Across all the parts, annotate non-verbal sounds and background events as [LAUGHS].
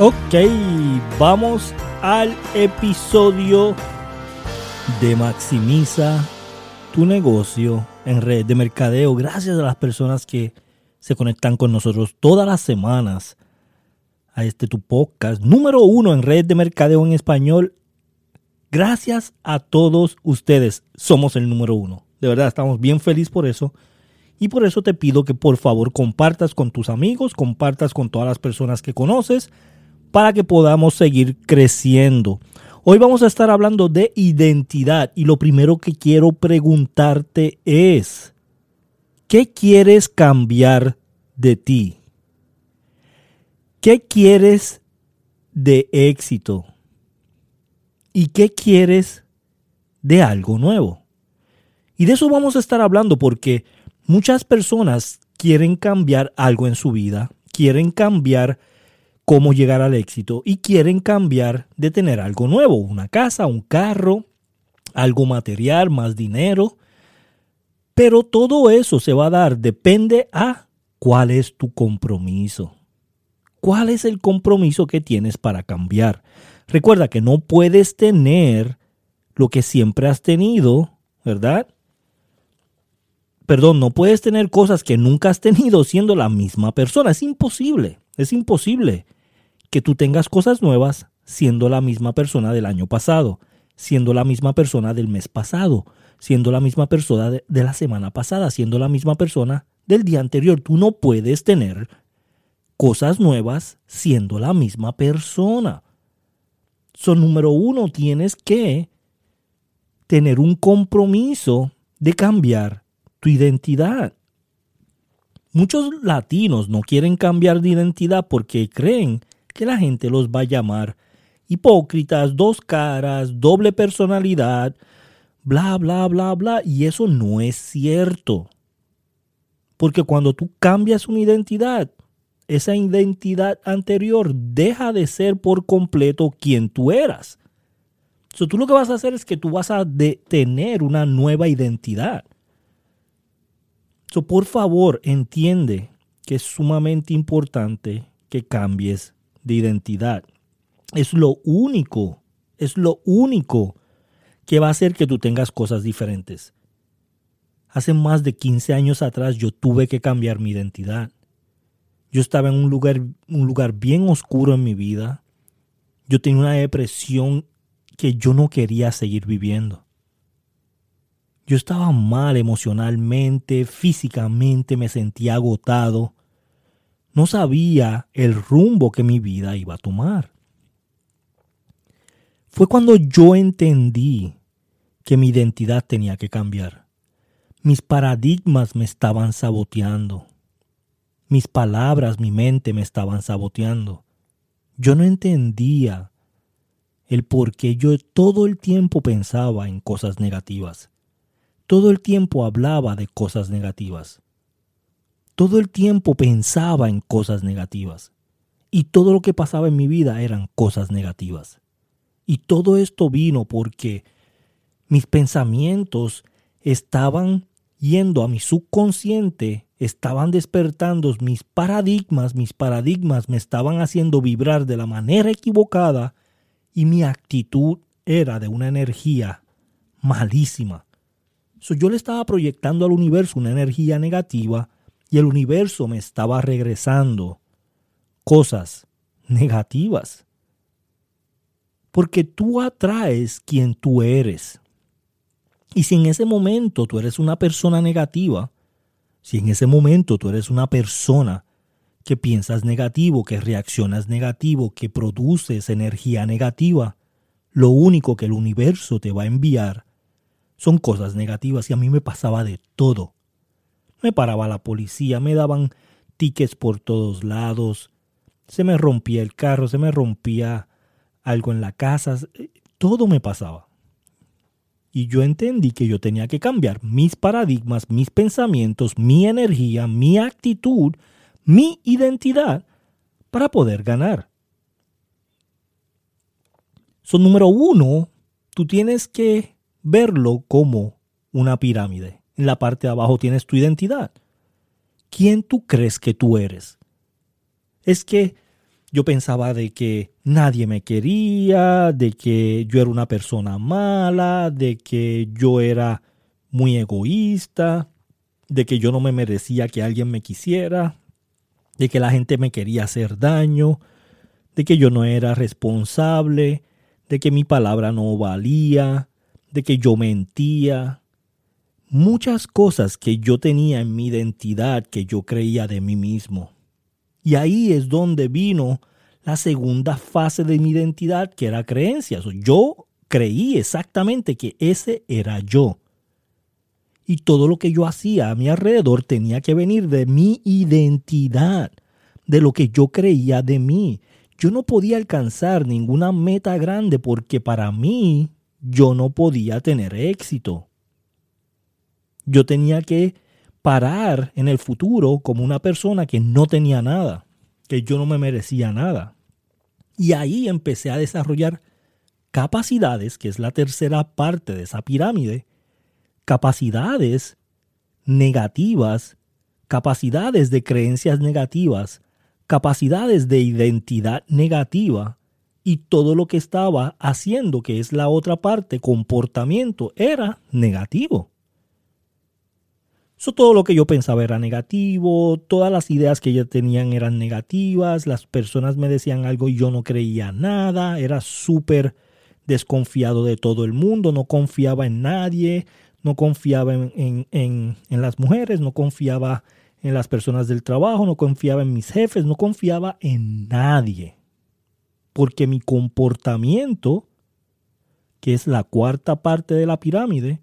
Ok, vamos al episodio de Maximiza tu negocio en red de mercadeo. Gracias a las personas que se conectan con nosotros todas las semanas a este tu podcast número uno en red de mercadeo en español. Gracias a todos ustedes. Somos el número uno. De verdad, estamos bien felices por eso. Y por eso te pido que por favor compartas con tus amigos, compartas con todas las personas que conoces para que podamos seguir creciendo. Hoy vamos a estar hablando de identidad y lo primero que quiero preguntarte es, ¿qué quieres cambiar de ti? ¿Qué quieres de éxito? ¿Y qué quieres de algo nuevo? Y de eso vamos a estar hablando porque muchas personas quieren cambiar algo en su vida, quieren cambiar cómo llegar al éxito y quieren cambiar de tener algo nuevo, una casa, un carro, algo material, más dinero. Pero todo eso se va a dar, depende a cuál es tu compromiso. ¿Cuál es el compromiso que tienes para cambiar? Recuerda que no puedes tener lo que siempre has tenido, ¿verdad? Perdón, no puedes tener cosas que nunca has tenido siendo la misma persona. Es imposible, es imposible que tú tengas cosas nuevas siendo la misma persona del año pasado, siendo la misma persona del mes pasado, siendo la misma persona de, la semana pasada, siendo la misma persona del día anterior. Tú no puedes tener cosas nuevas siendo la misma persona. Son número uno, tienes que tener un compromiso de cambiar tu identidad. Muchos latinos no quieren cambiar de identidad porque creen que la gente los va a llamar hipócritas, dos caras, doble personalidad, bla, bla, bla, bla. Y eso no es cierto. Porque cuando tú cambias una identidad, esa identidad anterior deja de ser por completo quien tú eras. So, tú lo que vas a hacer es que tú vas a tener una nueva identidad. So, por favor, entiende que es sumamente importante que cambies de identidad. Es lo único, es lo único que va a hacer que tú tengas cosas diferentes. Hace más de 15 años atrás yo tuve que cambiar mi identidad. Yo estaba en un lugar, un lugar bien oscuro en mi vida. Yo tenía una depresión que yo no quería seguir viviendo. Yo estaba mal emocionalmente, físicamente, me sentía agotado no sabía el rumbo que mi vida iba a tomar. Fue cuando yo entendí que mi identidad tenía que cambiar. Mis paradigmas me estaban saboteando. Mis palabras, mi mente me estaban saboteando. Yo no entendía el por qué yo todo el tiempo pensaba en cosas negativas. Todo el tiempo hablaba de cosas negativas todo el tiempo pensaba en cosas negativas. Y todo lo que pasaba en mi vida eran cosas negativas. Y todo esto vino porque mis pensamientos estaban yendo a mi subconsciente, estaban despertando mis paradigmas, mis paradigmas me estaban haciendo vibrar de la manera equivocada y mi actitud era de una energía malísima. Yo le estaba proyectando al universo una energía negativa y el universo me estaba regresando cosas negativas. Porque tú atraes quien tú eres. Y si en ese momento tú eres una persona negativa, si en ese momento tú eres una persona que piensas negativo, que reaccionas negativo, que produces energía negativa, lo único que el universo te va a enviar son cosas negativas y a mí me pasaba de todo. Me paraba la policía, me daban tickets por todos lados, se me rompía el carro, se me rompía algo en la casa, todo me pasaba. Y yo entendí que yo tenía que cambiar mis paradigmas, mis pensamientos, mi energía, mi actitud, mi identidad para poder ganar. Son número uno, tú tienes que verlo como una pirámide. En la parte de abajo tienes tu identidad. ¿Quién tú crees que tú eres? Es que Yo pensaba de que nadie me quería, de que yo era una persona mala, de que yo era muy egoísta, de que yo no me merecía que alguien me quisiera, de que la gente me quería hacer daño, de que yo no era responsable, de que mi palabra no valía, de que yo mentía. Muchas cosas que yo tenía en mi identidad que yo creía de mí mismo. Y ahí es donde vino la segunda fase de mi identidad, que era creencias. Yo creí exactamente que ese era yo. Y todo lo que yo hacía a mi alrededor tenía que venir de mi identidad, de lo que yo creía de mí. Yo no podía alcanzar ninguna meta grande porque para mí yo no podía tener éxito. Yo tenía que parar en el futuro como una persona que no tenía nada, que yo no me merecía nada. Y ahí empecé a desarrollar capacidades, que es la tercera parte de esa pirámide, capacidades negativas, capacidades de creencias negativas, capacidades de identidad negativa y todo lo que estaba haciendo, que es la otra parte, comportamiento, era negativo todo lo que yo pensaba era negativo, todas las ideas que yo tenían eran negativas, las personas me decían algo y yo no creía nada, era súper desconfiado de todo el mundo, no confiaba en nadie, no confiaba en, en las mujeres, no confiaba en las personas del trabajo, no confiaba en mis jefes, no confiaba en nadie. Porque mi comportamiento, que es la cuarta parte de la pirámide,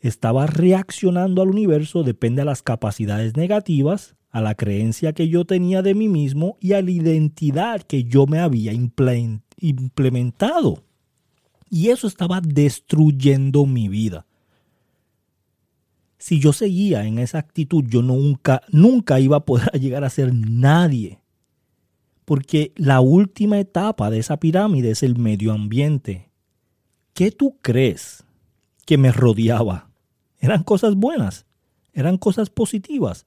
estaba reaccionando al universo depende a las capacidades negativas, a la creencia que yo tenía de mí mismo y a la identidad que yo me había implementado. Y eso estaba destruyendo mi vida. Si yo seguía en esa actitud, yo nunca, nunca iba a poder [LAUGHS] llegar a ser nadie. Porque la última etapa de esa pirámide es el medio ambiente. ¿Qué tú crees que me rodeaba? Eran cosas buenas, eran cosas positivas,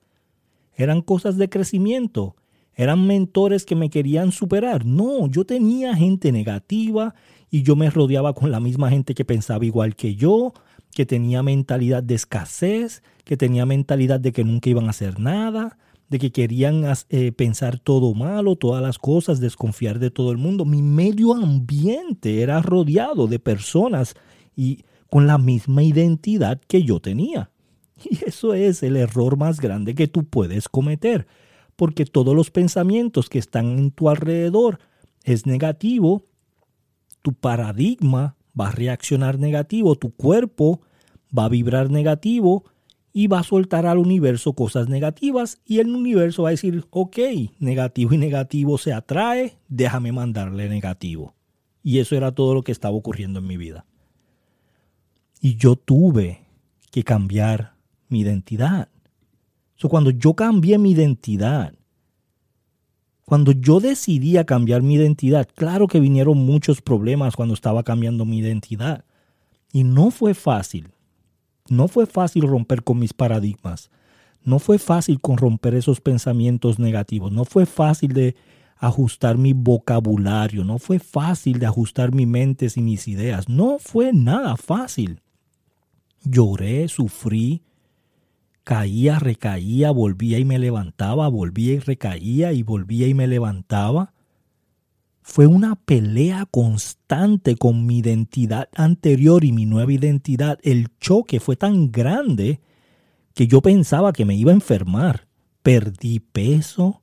eran cosas de crecimiento, eran mentores que me querían superar. No, yo tenía gente negativa y yo me rodeaba con la misma gente que pensaba igual que yo, que tenía mentalidad de escasez, que tenía mentalidad de que nunca iban a hacer nada, de que querían eh, pensar todo malo, todas las cosas, desconfiar de todo el mundo. Mi medio ambiente era rodeado de personas y con la misma identidad que yo tenía. [LAUGHS] Y eso es el error más grande que tú puedes cometer, porque todos los pensamientos que están en tu alrededor es negativo, tu paradigma va a reaccionar negativo, tu cuerpo va a vibrar negativo y va a soltar al universo cosas negativas y el universo va a decir, ok, negativo y negativo se atrae, déjame mandarle negativo. Y eso era todo lo que estaba ocurriendo en mi vida. Y yo tuve que cambiar mi identidad. cuando yo cambié mi identidad, cuando yo decidí a cambiar mi identidad, claro que vinieron muchos problemas cuando estaba cambiando mi identidad. Y no fue fácil. No fue fácil romper con mis paradigmas. No fue fácil con romper esos pensamientos negativos. No fue fácil de ajustar mi vocabulario. No fue fácil de ajustar mi mente y mis ideas. No fue nada fácil. Lloré, sufrí, caía, recaía, volvía y me levantaba, volvía y recaía y volvía y me levantaba. Fue una pelea constante con mi identidad anterior y mi nueva identidad. El choque fue tan grande que yo pensaba que me iba a enfermar. Perdí peso,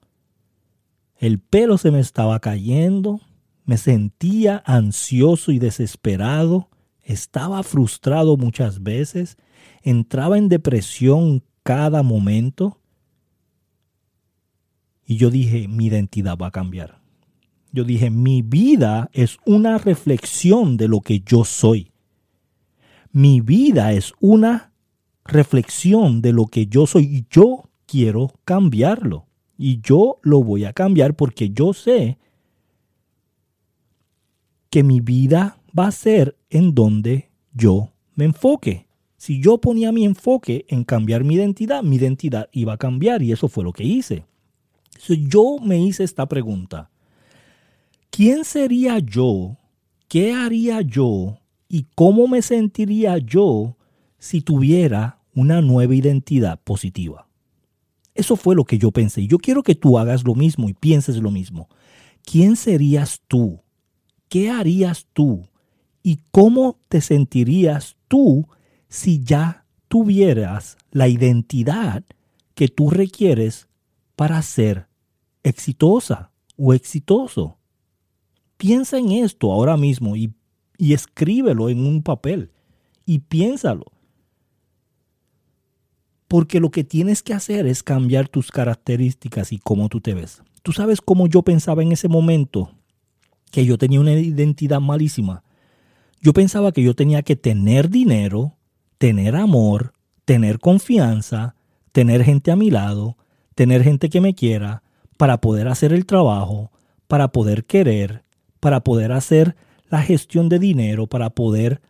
el pelo se me estaba cayendo, me sentía ansioso y desesperado, estaba frustrado muchas veces, entraba en depresión cada momento. Y yo dije, mi identidad va a cambiar. Yo dije, mi vida es una reflexión de lo que yo soy. Mi vida es una reflexión de lo que yo soy y yo quiero cambiarlo. Y yo lo voy a cambiar porque yo sé que mi vida va a ser en donde yo me enfoque. Si yo ponía mi enfoque en cambiar mi identidad, mi identidad iba a cambiar y eso fue lo que hice. yo me hice esta pregunta. ¿Quién sería yo? ¿Qué haría yo? ¿Y cómo me sentiría yo si tuviera una nueva identidad positiva? Eso fue lo que yo pensé. Yo quiero que tú hagas lo mismo y pienses lo mismo. ¿Quién serías tú? ¿Qué harías tú? ¿Y cómo te sentirías tú si ya tuvieras la identidad que tú requieres para ser exitosa o exitoso? Piensa en esto ahora mismo y, y escríbelo en un papel y piénsalo. Porque lo que tienes que hacer es cambiar tus características y cómo tú te ves. Tú sabes cómo yo pensaba en ese momento que yo tenía una identidad malísima. Yo pensaba que yo tenía que tener dinero, tener amor, tener confianza, tener gente a mi lado, tener gente que me quiera, para poder hacer el trabajo, para poder querer, para poder hacer la gestión de dinero, para poder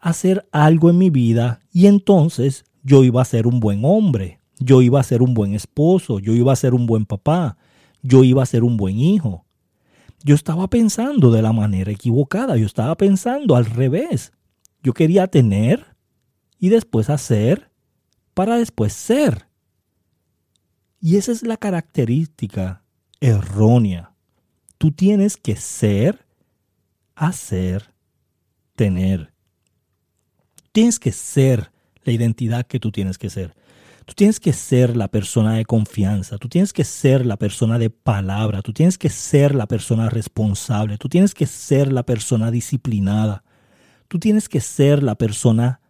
hacer algo en mi vida y entonces yo iba a ser un buen hombre, yo iba a ser un buen esposo, yo iba a ser un buen papá, yo iba a ser un buen hijo. Yo estaba pensando de la manera equivocada, yo estaba pensando al revés. Yo quería tener y después hacer para después ser. Y esa es la característica errónea. Tú tienes que ser, hacer, tener. Tienes que ser la identidad que tú tienes que ser. Tú tienes que ser la persona de confianza, tú tienes que ser la persona de palabra, tú tienes que ser la persona responsable, tú tienes que ser la persona disciplinada, tú tienes que ser la persona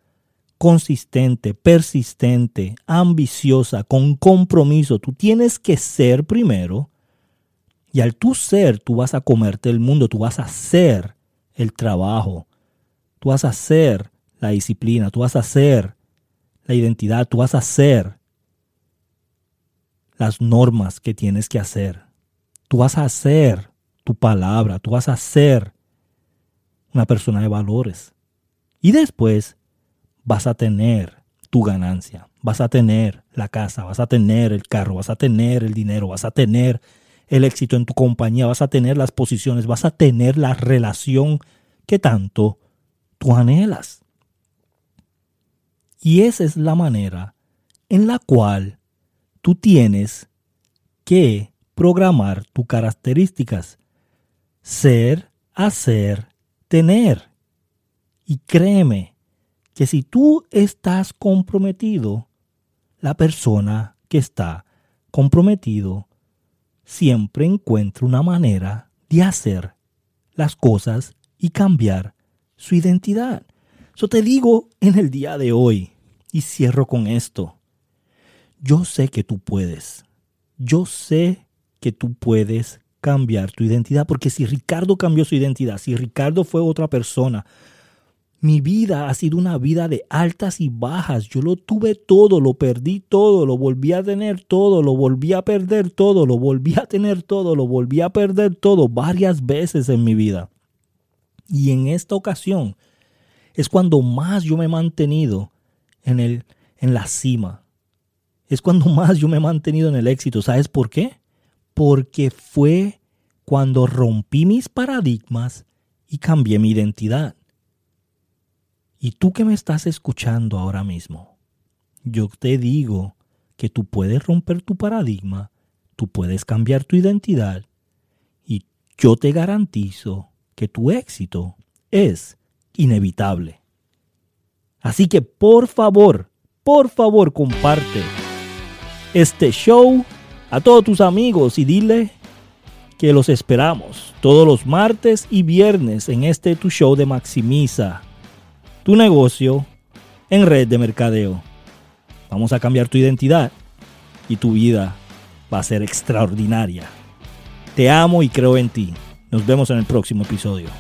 consistente, persistente, ambiciosa, con compromiso. Tú tienes que ser primero y al tú ser, tú vas a comerte el mundo, tú vas a hacer el trabajo, tú vas a hacer la disciplina, tú vas a hacer la identidad, tú vas a hacer las normas que tienes que hacer. Tú vas a hacer tu palabra, tú vas a ser una persona de valores. Y después vas a tener tu ganancia, vas a tener la casa, vas a tener el carro, vas a tener el dinero, vas a tener el éxito en tu compañía, vas a tener las posiciones, vas a tener la relación que tanto tú anhelas. Y esa es la manera en la cual tú tienes que programar tus características. Ser, hacer, tener. Y créeme que si tú estás comprometido, la persona que está comprometido siempre encuentra una manera de hacer las cosas y cambiar su identidad. Yo te digo en el día de hoy, y cierro con esto, yo sé que tú puedes, yo sé que tú puedes cambiar tu identidad, porque si Ricardo cambió su identidad, si Ricardo fue otra persona, mi vida ha sido una vida de altas y bajas. Yo lo tuve todo, lo perdí todo, lo volví a tener todo, lo volví a perder todo, lo volví a tener todo, lo volví a perder todo varias veces en mi vida. Y en esta ocasión, es cuando más yo me he mantenido en, el, en la cima. Es cuando más yo me he mantenido en el éxito. ¿Sabes por qué? Porque fue cuando rompí mis paradigmas y cambié mi identidad. Y tú que me estás escuchando ahora mismo, yo te digo que tú puedes romper tu paradigma, tú puedes cambiar tu identidad y yo te garantizo que tu éxito es inevitable. Así que por favor, por favor comparte este show a todos tus amigos y dile que los esperamos todos los martes y viernes en este tu show de Maximiza tu negocio en red de mercadeo. Vamos a cambiar tu identidad y tu vida va a ser extraordinaria. Te amo y creo en ti. Nos vemos en el próximo episodio.